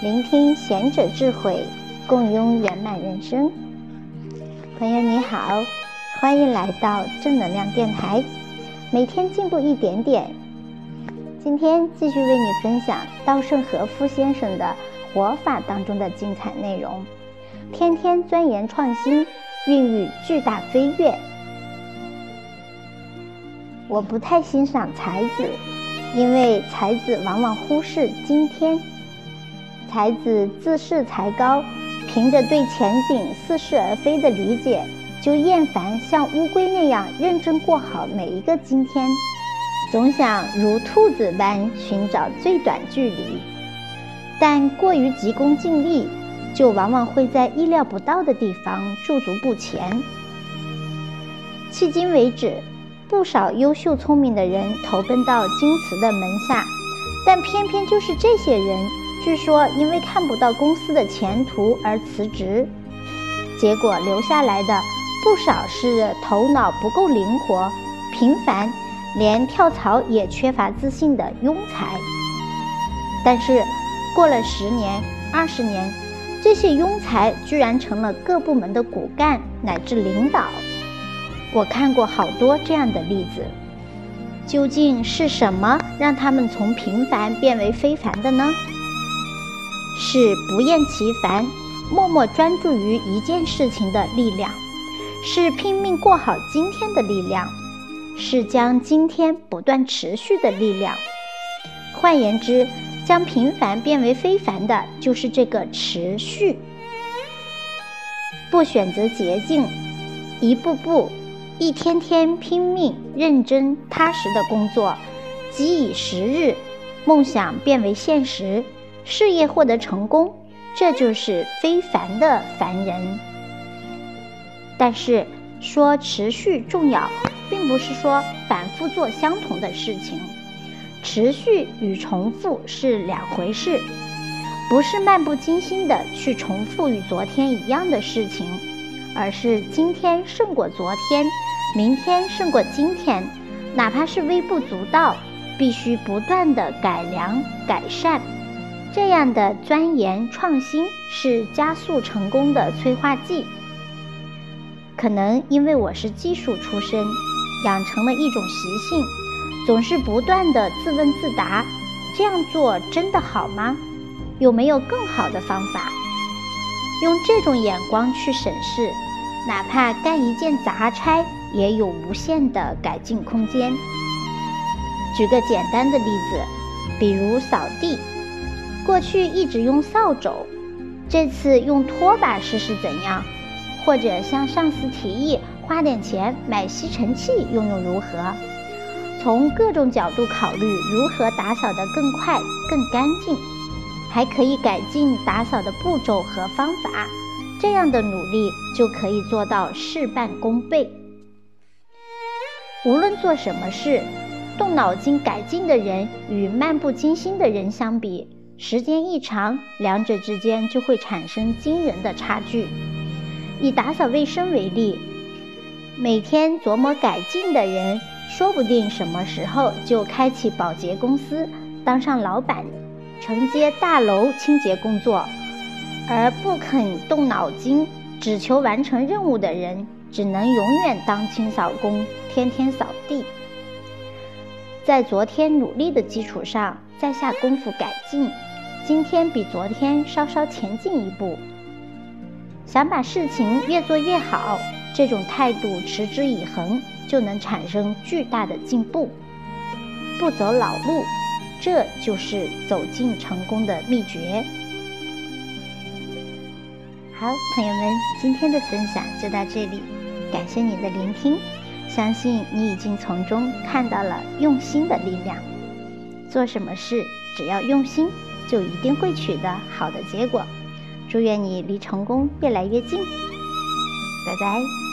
聆听贤者智慧，共拥圆满人生。朋友你好，欢迎来到正能量电台，每天进步一点点。今天继续为你分享稻盛和夫先生的活法当中的精彩内容。天天钻研创新，孕育巨大飞跃。我不太欣赏才子，因为才子往往忽视今天。才子自恃才高，凭着对前景似是而非的理解，就厌烦像乌龟那样认真过好每一个今天，总想如兔子般寻找最短距离。但过于急功近利，就往往会在意料不到的地方驻足不前。迄今为止。不少优秀聪明的人投奔到京瓷的门下，但偏偏就是这些人，据说因为看不到公司的前途而辞职，结果留下来的不少是头脑不够灵活、平凡，连跳槽也缺乏自信的庸才。但是过了十年、二十年，这些庸才居然成了各部门的骨干乃至领导。我看过好多这样的例子，究竟是什么让他们从平凡变为非凡的呢？是不厌其烦、默默专注于一件事情的力量，是拼命过好今天的力量，是将今天不断持续的力量。换言之，将平凡变为非凡的，就是这个持续。不选择捷径，一步步。一天天拼命、认真、踏实的工作，积以时日，梦想变为现实，事业获得成功，这就是非凡的凡人。但是说持续重要，并不是说反复做相同的事情，持续与重复是两回事，不是漫不经心的去重复与昨天一样的事情，而是今天胜过昨天。明天胜过今天，哪怕是微不足道，必须不断的改良改善。这样的钻研创新是加速成功的催化剂。可能因为我是技术出身，养成了一种习性，总是不断的自问自答：这样做真的好吗？有没有更好的方法？用这种眼光去审视，哪怕干一件杂差。也有无限的改进空间。举个简单的例子，比如扫地，过去一直用扫帚，这次用拖把试试怎样？或者向上司提议花点钱买吸尘器用用如何？从各种角度考虑如何打扫得更快、更干净，还可以改进打扫的步骤和方法。这样的努力就可以做到事半功倍。无论做什么事，动脑筋改进的人与漫不经心的人相比，时间一长，两者之间就会产生惊人的差距。以打扫卫生为例，每天琢磨改进的人，说不定什么时候就开启保洁公司，当上老板，承接大楼清洁工作；而不肯动脑筋，只求完成任务的人。只能永远当清扫工，天天扫地。在昨天努力的基础上再下功夫改进，今天比昨天稍稍前进一步。想把事情越做越好，这种态度持之以恒，就能产生巨大的进步。不走老路，这就是走进成功的秘诀。好，朋友们，今天的分享就到这里。感谢你的聆听，相信你已经从中看到了用心的力量。做什么事，只要用心，就一定会取得好的结果。祝愿你离成功越来越近，拜拜。